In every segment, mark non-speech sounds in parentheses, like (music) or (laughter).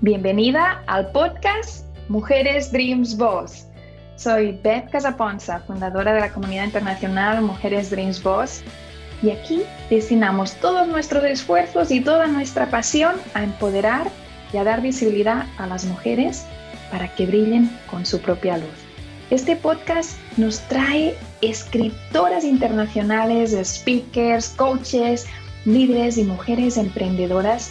Bienvenida al podcast Mujeres Dreams Boss. Soy Beth Casaponza, fundadora de la comunidad internacional Mujeres Dreams Boss, y aquí destinamos todos nuestros esfuerzos y toda nuestra pasión a empoderar y a dar visibilidad a las mujeres para que brillen con su propia luz. Este podcast nos trae escritoras internacionales, speakers, coaches, líderes y mujeres emprendedoras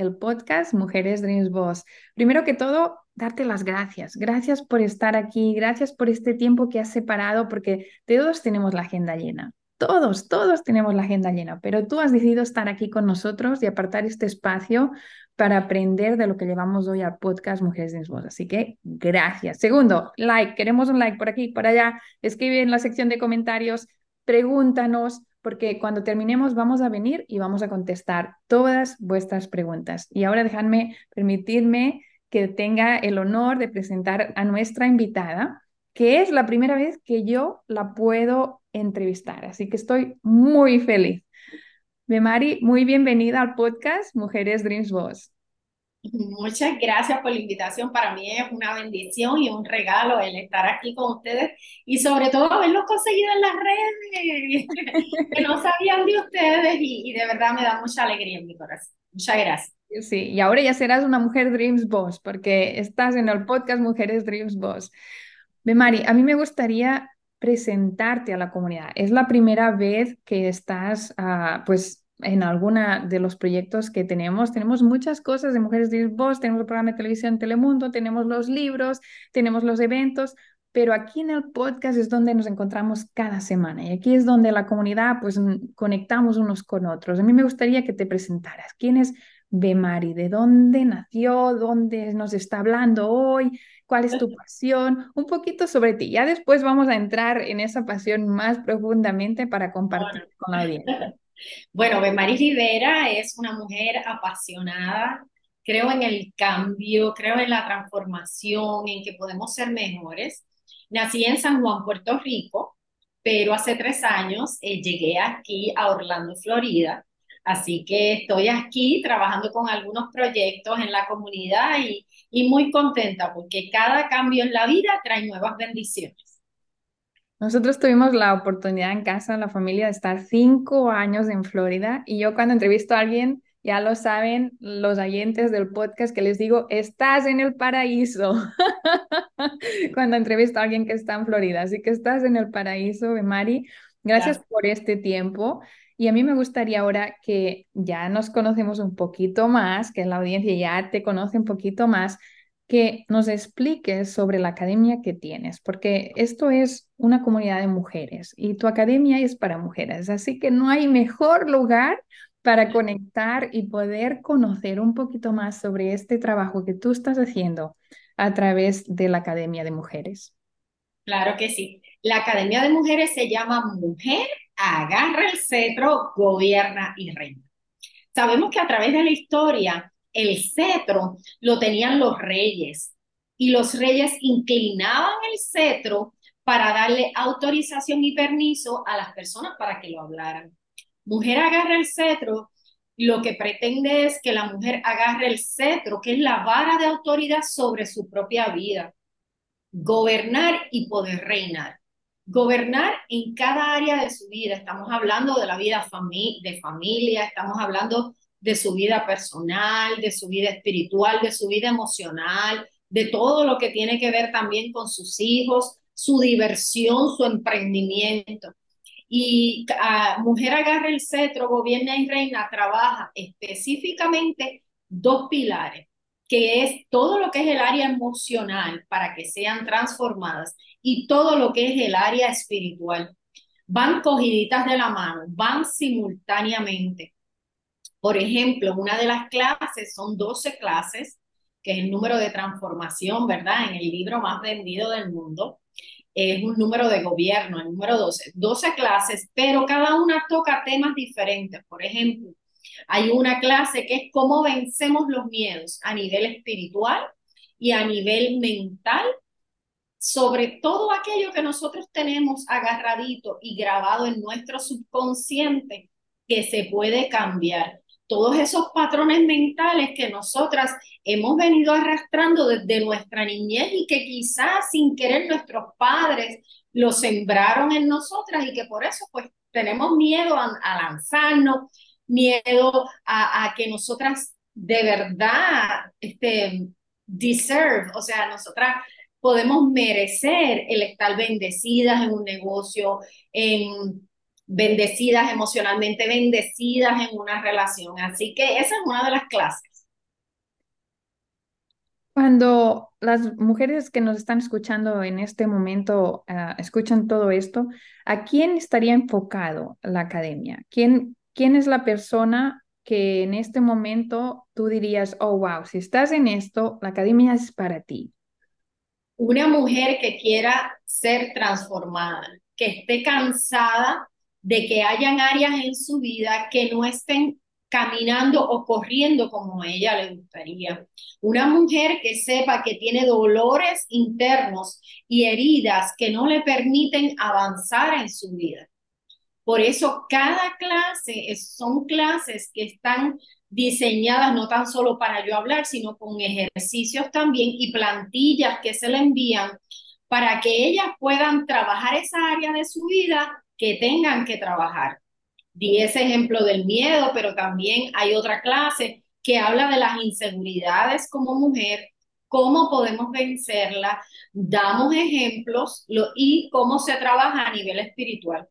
el podcast Mujeres Dreams Boss. Primero que todo, darte las gracias. Gracias por estar aquí, gracias por este tiempo que has separado, porque todos tenemos la agenda llena. Todos, todos tenemos la agenda llena, pero tú has decidido estar aquí con nosotros y apartar este espacio para aprender de lo que llevamos hoy al podcast Mujeres Dreams Boss. Así que gracias. Segundo, like. Queremos un like por aquí, por allá. Escribe en la sección de comentarios, pregúntanos porque cuando terminemos vamos a venir y vamos a contestar todas vuestras preguntas. Y ahora dejadme, permitirme que tenga el honor de presentar a nuestra invitada, que es la primera vez que yo la puedo entrevistar, así que estoy muy feliz. Bemari, muy bienvenida al podcast Mujeres Dreams Boss. Muchas gracias por la invitación. Para mí es una bendición y un regalo el estar aquí con ustedes y sobre todo haberlos conseguido en las redes, (laughs) que no sabían de ustedes y, de verdad me da mucha alegría en mi corazón. Muchas gracias. Sí, y ahora ya serás una mujer Dreams Boss porque estás en el podcast Mujeres Dreams Boss. Mari, a mí me gustaría presentarte a la comunidad. Es la primera vez que estás, uh, pues, en alguna de los proyectos que tenemos. Tenemos muchas cosas de Mujeres de Voz, tenemos el programa de televisión Telemundo, tenemos los libros, tenemos los eventos, pero aquí en el podcast es donde nos encontramos cada semana y aquí es donde la comunidad pues conectamos unos con otros. A mí me gustaría que te presentaras. ¿Quién es Bemari? ¿De dónde nació? ¿Dónde nos está hablando hoy? ¿Cuál es tu (laughs) pasión? Un poquito sobre ti. Ya después vamos a entrar en esa pasión más profundamente para compartir con la audiencia. Bueno, Bemari Rivera es una mujer apasionada, creo en el cambio, creo en la transformación, en que podemos ser mejores. Nací en San Juan, Puerto Rico, pero hace tres años eh, llegué aquí a Orlando, Florida. Así que estoy aquí trabajando con algunos proyectos en la comunidad y, y muy contenta porque cada cambio en la vida trae nuevas bendiciones. Nosotros tuvimos la oportunidad en casa, en la familia, de estar cinco años en Florida y yo cuando entrevisto a alguien, ya lo saben los oyentes del podcast que les digo, estás en el paraíso. (laughs) cuando entrevisto a alguien que está en Florida, así que estás en el paraíso, Mari. Gracias por este tiempo. Y a mí me gustaría ahora que ya nos conocemos un poquito más, que la audiencia ya te conoce un poquito más, que nos expliques sobre la academia que tienes, porque esto es una comunidad de mujeres y tu academia es para mujeres, así que no hay mejor lugar para conectar y poder conocer un poquito más sobre este trabajo que tú estás haciendo a través de la Academia de Mujeres. Claro que sí. La Academia de Mujeres se llama Mujer, agarra el cetro, gobierna y reina. Sabemos que a través de la historia el cetro lo tenían los reyes y los reyes inclinaban el cetro para darle autorización y permiso a las personas para que lo hablaran. Mujer agarra el cetro, lo que pretende es que la mujer agarre el cetro, que es la vara de autoridad sobre su propia vida, gobernar y poder reinar. Gobernar en cada área de su vida. Estamos hablando de la vida de familia, estamos hablando de su vida personal, de su vida espiritual, de su vida emocional, de todo lo que tiene que ver también con sus hijos, su diversión, su emprendimiento. Y uh, Mujer agarra el cetro, gobierna y reina, trabaja específicamente dos pilares, que es todo lo que es el área emocional para que sean transformadas y todo lo que es el área espiritual. Van cogiditas de la mano, van simultáneamente. Por ejemplo, una de las clases, son 12 clases, que es el número de transformación, ¿verdad? En el libro más vendido del mundo. Es un número de gobierno, el número 12. 12 clases, pero cada una toca temas diferentes. Por ejemplo, hay una clase que es cómo vencemos los miedos a nivel espiritual y a nivel mental sobre todo aquello que nosotros tenemos agarradito y grabado en nuestro subconsciente que se puede cambiar. Todos esos patrones mentales que nosotras hemos venido arrastrando desde nuestra niñez y que quizás sin querer nuestros padres lo sembraron en nosotras y que por eso pues tenemos miedo a, lanzarnos, miedo a, que nosotras de verdad este, deserve, o sea, nosotras podemos merecer el estar bendecidas en un negocio, en bendecidas emocionalmente, bendecidas en una relación. Así que esa es una de las clases. Cuando las mujeres que nos están escuchando en este momento uh, escuchan todo esto, ¿a quién estaría enfocado la academia? ¿Quién, ¿Quién es la persona que en este momento tú dirías, oh, wow, si estás en esto, la academia es para ti? una mujer que quiera ser transformada, que esté cansada de que hayan áreas en su vida que no estén caminando o corriendo como a ella le gustaría. Una mujer que sepa que tiene dolores internos y heridas que no le permiten avanzar en su vida. Por eso cada clase son clases que están diseñadas no tan solo para yo hablar, sino con ejercicios también y plantillas que se le envían para que ellas puedan trabajar esa área de su vida que tengan que trabajar. Di ese ejemplo del miedo, pero también hay otra clase que habla de las inseguridades como mujer, cómo podemos vencerla, damos ejemplos y cómo se trabaja a nivel espiritual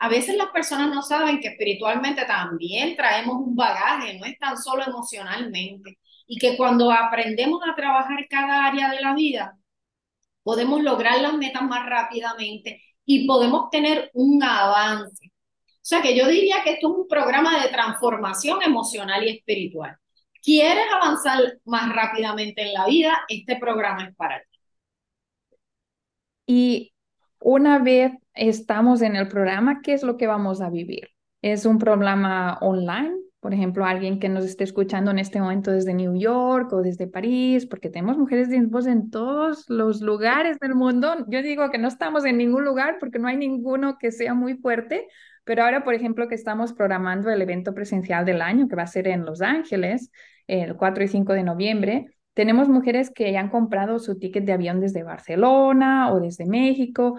a veces las personas no saben que espiritualmente también traemos un bagaje, no es tan solo emocionalmente, y que cuando aprendemos a trabajar cada área de la vida, podemos lograr las metas más rápidamente y podemos tener un avance. O sea que yo diría que esto es un programa de transformación emocional y espiritual. ¿Quieres avanzar más rápidamente en la vida? Este programa es para ti. Y una vez estamos en el programa, ¿qué es lo que vamos a vivir? ¿Es un programa online? Por ejemplo, alguien que nos esté escuchando en este momento desde New York o desde París, porque tenemos mujeres de voz en todos los lugares del mundo. Yo digo que no estamos en ningún lugar porque no hay ninguno que sea muy fuerte, pero ahora, por ejemplo, que estamos programando el evento presencial del año, que va a ser en Los Ángeles, el 4 y 5 de noviembre, tenemos mujeres que ya han comprado su ticket de avión desde Barcelona o desde México.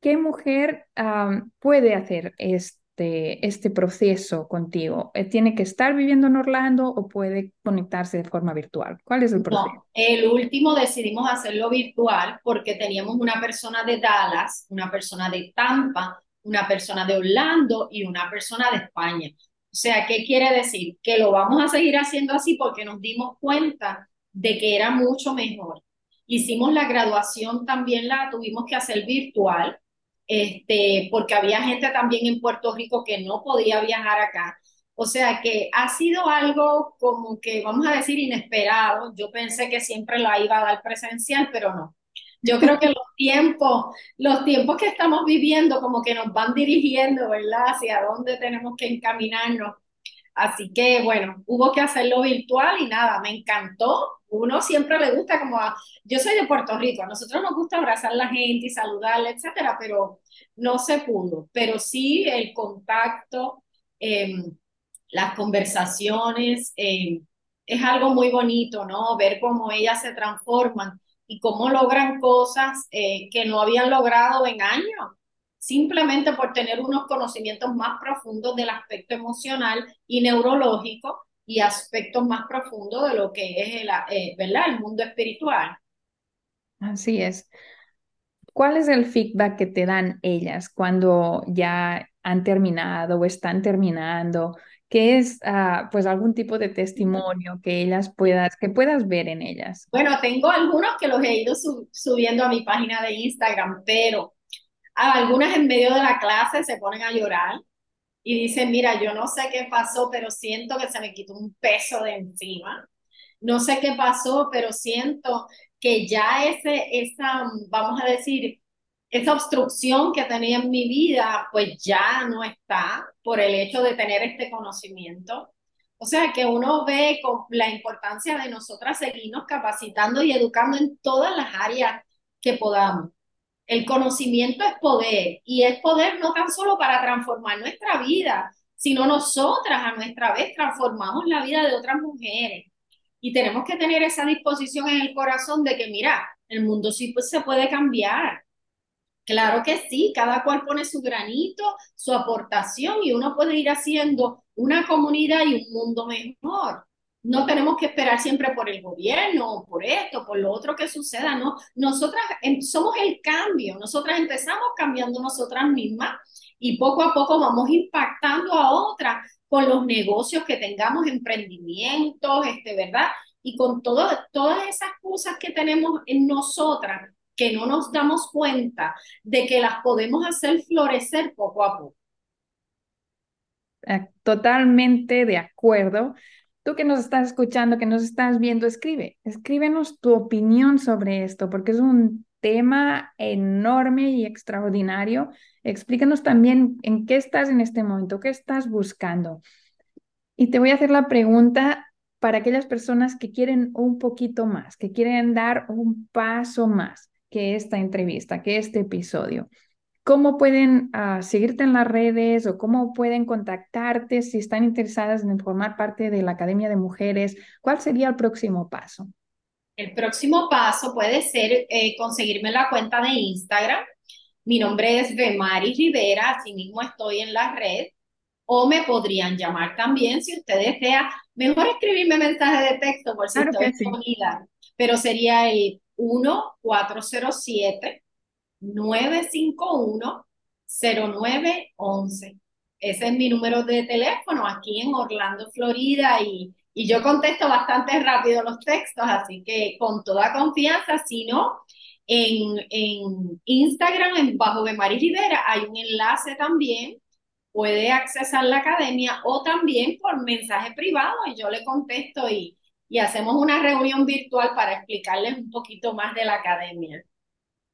¿Qué mujer puede hacer este, este proceso contigo? Eh, ¿Tiene que estar viviendo en Orlando o puede conectarse de forma virtual? ¿Cuál es el proceso? el último decidimos hacerlo virtual porque teníamos una persona de Dallas, una persona de Tampa, una persona de Orlando y una persona de España. O sea, ¿qué quiere decir? Que lo vamos a seguir haciendo así porque nos dimos cuenta de que era mucho mejor. Hicimos la graduación también, la tuvimos que hacer virtual, este, porque había gente también en Puerto Rico que no podía viajar acá. O sea que ha sido algo como que, vamos a decir, inesperado. Yo pensé que siempre la iba a dar presencial, pero no. Yo creo que los tiempos, los tiempos que estamos viviendo como que nos van dirigiendo, ¿verdad? Hacia dónde tenemos que encaminarnos. Así que bueno, hubo que hacerlo virtual y nada, me encantó. Uno siempre le gusta como a, yo soy de Puerto Rico, a nosotros nos gusta abrazar a la gente y saludarle, etcétera, pero no se pudo. Pero sí el contacto, em, las conversaciones, em, es algo muy bonito, ¿no? Ver cómo ellas se transforman y cómo logran cosas eh, que no habían logrado en años simplemente por tener unos conocimientos más profundos del aspecto emocional y neurológico y aspectos más profundos de lo que es el, eh, ¿verdad? el mundo espiritual. Así es. ¿Cuál es el feedback que te dan ellas cuando ya han terminado o están terminando? ¿Qué es ah, pues algún tipo de testimonio que ellas puedas, que puedas ver en ellas? Bueno, tengo algunos que los he ido subiendo a mi página de Instagram, pero algunas en medio de la clase se ponen a llorar y dicen, mira, yo no sé qué pasó, pero siento que se me quitó un peso de encima. no sé qué pasó, pero siento que ya ese, esa, vamos a decir, esa obstrucción que tenía en mi vida, pues ya no está por el hecho de tener este conocimiento. O sea, que uno ve con la importancia de nosotras seguirnos capacitando y educando en todas las áreas que podamos. El conocimiento es poder y es poder no tan solo para transformar nuestra vida, sino nosotras a nuestra vez transformamos la vida de otras mujeres. Y tenemos que tener esa disposición en el corazón de que, mira, el mundo sí pues, se puede cambiar. Claro que sí, cada cual pone su granito, su aportación y uno puede ir haciendo una comunidad y un mundo mejor. No tenemos que esperar siempre por el gobierno, por esto, por lo otro que suceda, no. Nosotras em, somos el cambio, nosotras empezamos cambiando nosotras mismas y poco a poco vamos impactando a otras con los negocios que tengamos, emprendimientos, este, ¿verdad? Y con todas esas cosas que tenemos en nosotras que no nos damos cuenta de que las podemos hacer florecer poco a poco. Ah, totalmente de acuerdo. Tú que nos estás escuchando, que nos estás viendo, escribe, escríbenos tu opinión sobre esto, porque es un tema enorme y extraordinario. Explícanos también en qué estás en este momento, qué estás buscando. Y te voy a hacer la pregunta para aquellas personas que quieren un poquito más, que quieren dar un paso más que esta entrevista, que este episodio. ¿Cómo pueden ah, seguirte en las redes o cómo pueden contactarte si están interesadas en formar parte de la Academia de Mujeres? ¿Cuál sería el próximo paso? El próximo paso puede ser eh, conseguirme la cuenta de Instagram. Mi nombre es Bemari Rivera, así mismo estoy en la red. O me podrían llamar también si ustedes desean. Mejor escribirme mensaje de texto por si estoy disponible. Pero sería el 1-407-951-0911. Ese es mi número de teléfono aquí en Orlando, Florida, y, y yo contesto bastante rápido los textos, así que con toda confianza, si no, en, en Instagram, en Bajo de Mari Rivera, hay un enlace también, puede accesar la academia o también por mensaje privado y yo le contesto y, y hacemos una reunión virtual para explicarles un poquito más de la academia.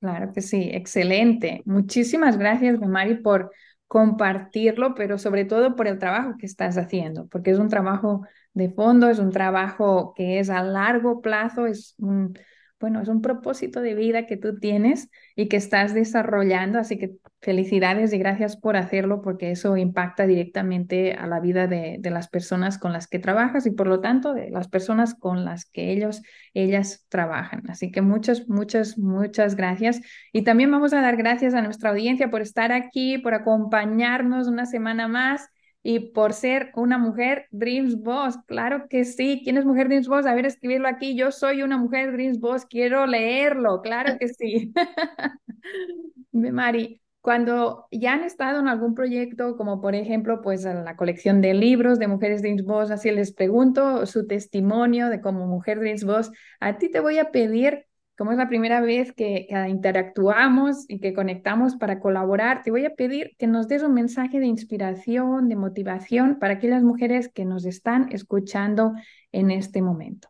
Claro que sí, excelente. Muchísimas gracias, Mari, por compartirlo, pero sobre todo por el trabajo que estás haciendo, porque es un trabajo de fondo, es un trabajo que es a largo plazo, es un, bueno, es un propósito de vida que tú tienes y que estás desarrollando, así que felicidades y gracias por hacerlo porque eso impacta directamente a la vida de, las personas con las que trabajas y por lo tanto de las personas con las que ellos, ellas trabajan. Así que muchas, muchas, muchas gracias. Y también vamos a dar gracias a nuestra audiencia por estar aquí, por acompañarnos una semana más y por ser una mujer Dreams Boss. Claro que sí. ¿Quién es mujer Dreams Boss? A ver, escribirlo aquí. Yo soy una mujer Dreams Boss. Quiero leerlo. Claro que sí. (laughs) Mari, cuando ya han estado en algún proyecto, como por ejemplo, pues la colección de libros de Mujeres Dreams Boss, así les pregunto su testimonio de como mujer Dreams Boss, a ti te voy a pedir como es la primera vez que, interactuamos y que conectamos para colaborar, te voy a pedir que nos des un mensaje de inspiración, de motivación para aquellas mujeres que nos están escuchando en este momento.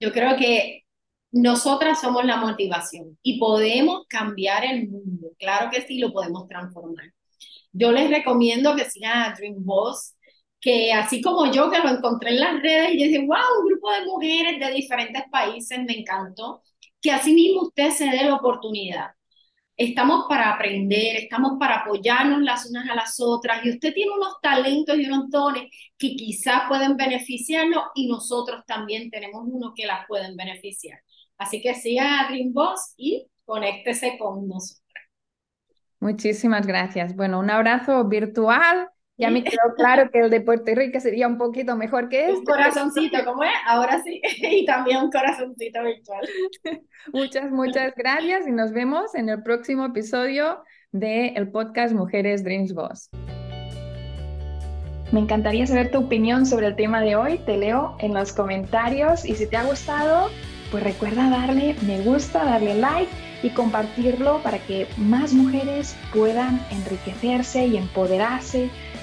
Yo creo que nosotras somos la motivación y podemos cambiar el mundo. Claro que sí, lo podemos transformar. Yo les recomiendo que sigan a Dream Boss, que así como yo que lo encontré en las redes y dije, wow, un grupo de mujeres de diferentes países, me encantó, que así mismo usted se dé la oportunidad. Estamos para aprender, estamos para apoyarnos las unas a las otras y usted tiene unos talentos y unos dones que quizás pueden beneficiarnos y nosotros también tenemos unos que las pueden beneficiar. Así que siga a Dream Boss y conéctese con nosotros. Muchísimas gracias. Bueno, un abrazo virtual ya me quedó claro que el de Puerto Rico sería un poquito mejor que este. Un corazoncito, ¿cómo es? Ahora sí. (laughs) Y también un corazoncito virtual. (laughs) Muchas, muchas gracias y nos vemos en el próximo episodio del podcast Mujeres Dreams Boss. Me encantaría saber tu opinión sobre el tema de hoy. Te leo en los comentarios y si te ha gustado, pues recuerda darle me gusta, darle like y compartirlo para que más mujeres puedan enriquecerse y empoderarse